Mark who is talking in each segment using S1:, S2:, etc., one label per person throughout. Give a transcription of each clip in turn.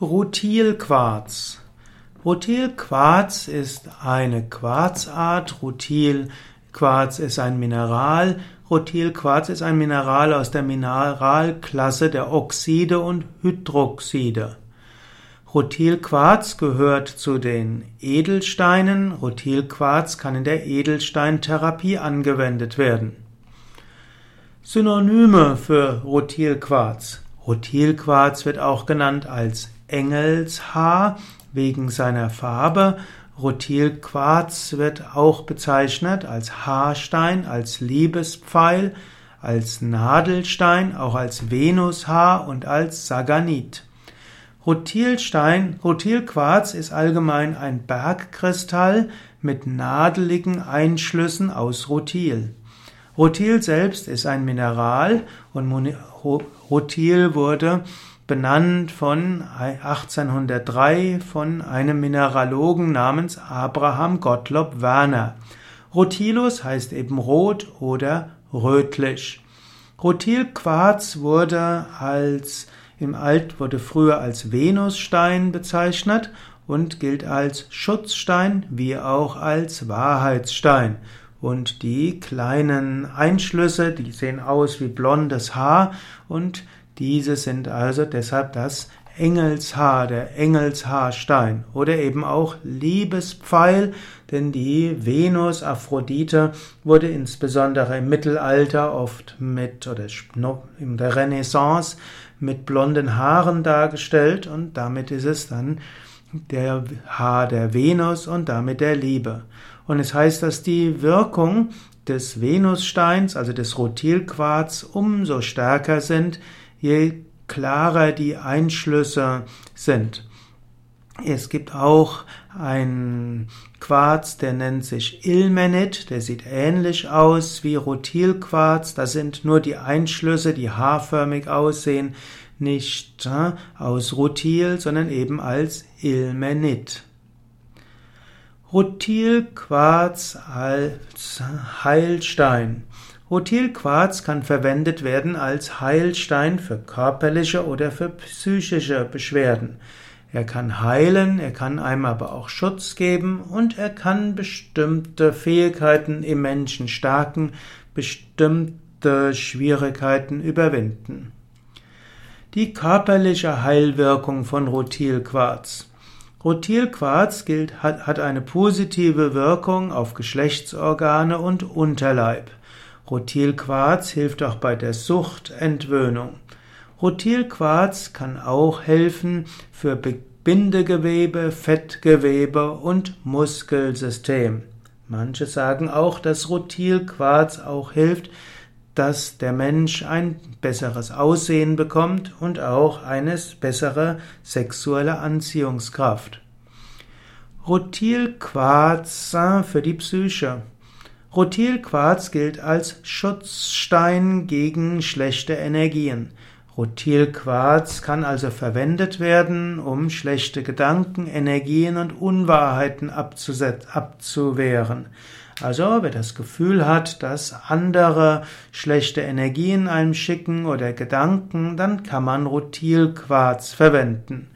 S1: Rutilquarz. Rutilquarz ist eine Quarzart. Rutilquarz ist ein Mineral. Rutilquarz ist ein Mineral aus der Mineralklasse der Oxide und Hydroxide. Rutilquarz gehört zu den Edelsteinen. Rutilquarz kann in der Edelsteintherapie angewendet werden. Synonyme für Rutilquarz. Rutilquarz wird auch genannt als Engelshaar wegen seiner Farbe. Rutilquarz wird auch bezeichnet als Haarstein, als Liebespfeil, als Nadelstein, auch als Venushaar und als Saganit. Rutilstein, Rutilquarz ist allgemein ein Bergkristall mit nadeligen Einschlüssen aus Rutil. Rutil selbst ist ein Mineral und Rutil wurde benannt von 1803 von einem Mineralogen namens Abraham Gottlob Werner. Rutilus heißt eben rot oder rötlich. Rutilquarz wurde als im Alt wurde früher als Venusstein bezeichnet und gilt als Schutzstein wie auch als Wahrheitsstein. Und die kleinen Einschlüsse, die sehen aus wie blondes Haar und diese sind also deshalb das Engelshaar, der Engelshaarstein oder eben auch Liebespfeil, denn die Venus Aphrodite wurde insbesondere im Mittelalter oft mit oder in der Renaissance mit blonden Haaren dargestellt und damit ist es dann der Haar der Venus und damit der Liebe. Und es heißt, dass die Wirkung des Venussteins, also des Rutilquarz, umso stärker sind, je klarer die Einschlüsse sind. Es gibt auch einen Quarz, der nennt sich Ilmenit, der sieht ähnlich aus wie Rutilquarz, da sind nur die Einschlüsse, die haarförmig aussehen, nicht äh, aus Rutil, sondern eben als Ilmenit. Rutilquarz als Heilstein. Rutilquarz kann verwendet werden als Heilstein für körperliche oder für psychische Beschwerden. Er kann heilen, er kann einem aber auch Schutz geben und er kann bestimmte Fähigkeiten im Menschen stärken, bestimmte Schwierigkeiten überwinden. Die körperliche Heilwirkung von Rutilquarz. Rutilquarz gilt, hat, hat eine positive Wirkung auf Geschlechtsorgane und Unterleib. Rutilquarz hilft auch bei der Suchtentwöhnung. Rutilquarz kann auch helfen für Bindegewebe, Fettgewebe und Muskelsystem. Manche sagen auch, dass Rutilquarz auch hilft, dass der Mensch ein besseres Aussehen bekommt und auch eine bessere sexuelle Anziehungskraft. Rutilquarz für die Psyche. Rutilquarz gilt als Schutzstein gegen schlechte Energien. Rutilquarz kann also verwendet werden, um schlechte Gedanken, Energien und Unwahrheiten abzuwehren. Also, wer das Gefühl hat, dass andere schlechte Energien einem schicken oder Gedanken, dann kann man Rutilquarz verwenden.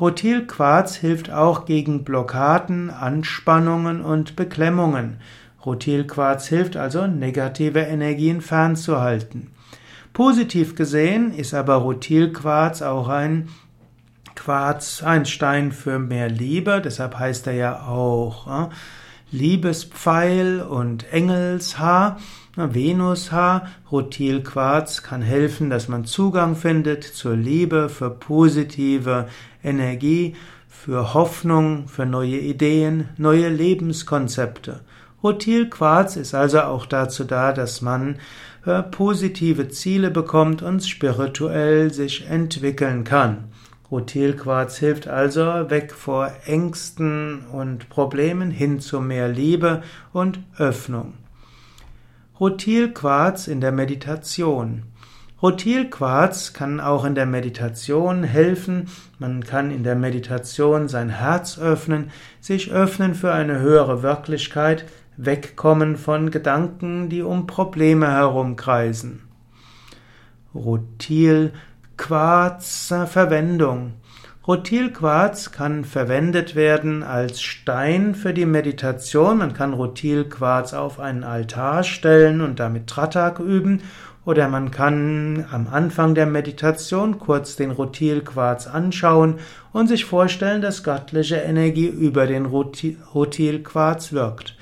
S1: Rutilquarz hilft auch gegen Blockaden, Anspannungen und Beklemmungen. Rutilquarz hilft also, negative Energien fernzuhalten. Positiv gesehen ist aber Rutilquarz auch ein Quarz, ein Stein für mehr Liebe, deshalb heißt er ja auch äh, Liebespfeil und Engelshaar. Venushaar, Rutilquarz kann helfen, dass man Zugang findet zur Liebe, für positive Energie, für Hoffnung, für neue Ideen, neue Lebenskonzepte. Rutilquarz ist also auch dazu da, dass man äh, positive Ziele bekommt und spirituell sich entwickeln kann. Rutilquarz hilft also weg vor Ängsten und Problemen hin zu mehr Liebe und Öffnung. Rutilquarz in der Meditation. Rutilquarz kann auch in der Meditation helfen. Man kann in der Meditation sein Herz öffnen, sich öffnen für eine höhere Wirklichkeit, wegkommen von Gedanken, die um Probleme herumkreisen. Rutilquarz Verwendung. Rutilquarz kann verwendet werden als Stein für die Meditation. Man kann Rutilquarz auf einen Altar stellen und damit Tratak üben. Oder man kann am Anfang der Meditation kurz den Rutilquarz anschauen und sich vorstellen, dass göttliche Energie über den Rutilquarz wirkt.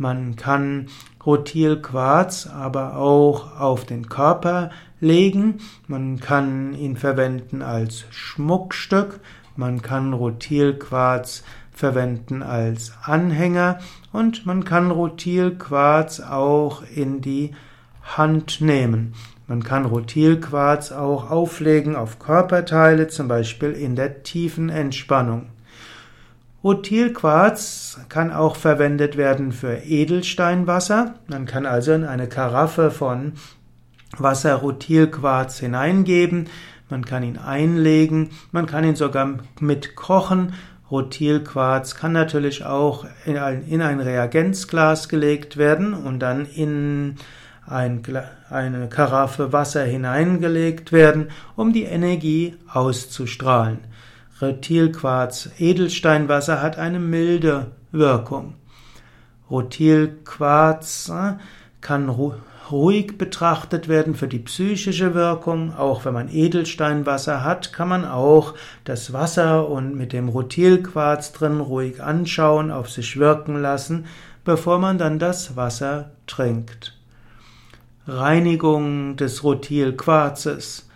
S1: Man kann Rutilquarz aber auch auf den Körper legen. Man kann ihn verwenden als Schmuckstück. Man kann Rutilquarz verwenden als Anhänger und man kann Rutilquarz auch in die Hand nehmen. Man kann Rutilquarz auch auflegen auf Körperteile, zum Beispiel in der tiefen Entspannung. Rutilquarz kann auch verwendet werden für Edelsteinwasser. Man kann also in eine Karaffe von Wasser Rutilquarz hineingeben, man kann ihn einlegen, man kann ihn sogar mit kochen. Rutilquarz kann natürlich auch in ein, in ein Reagenzglas gelegt werden und dann in ein, eine Karaffe Wasser hineingelegt werden, um die Energie auszustrahlen. Rutilquarz Edelsteinwasser hat eine milde Wirkung. Rutilquarz äh, kann ruhig betrachtet werden für die psychische Wirkung. Auch wenn man Edelsteinwasser hat, kann man auch das Wasser und mit dem Rutilquarz drin ruhig anschauen, auf sich wirken lassen, bevor man dann das Wasser trinkt. Reinigung des Rutilquarzes.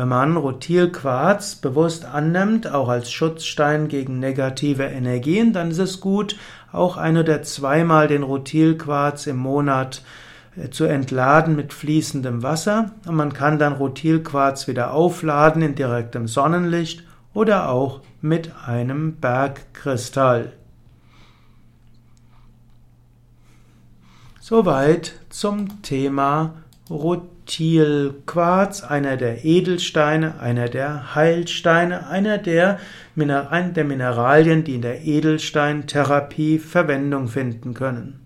S1: Wenn man Rutilquarz bewusst annimmt, auch als Schutzstein gegen negative Energien, dann ist es gut, auch ein oder zweimal den Rutilquarz im Monat äh, zu entladen mit fließendem Wasser. Und man kann dann Rutilquarz wieder aufladen in direktem Sonnenlicht oder auch mit einem Bergkristall. Soweit zum Thema Rutilquarz, einer der Edelsteine, einer der Heilsteine, einer der, Mineralien, die in der Edelsteintherapie Verwendung finden können.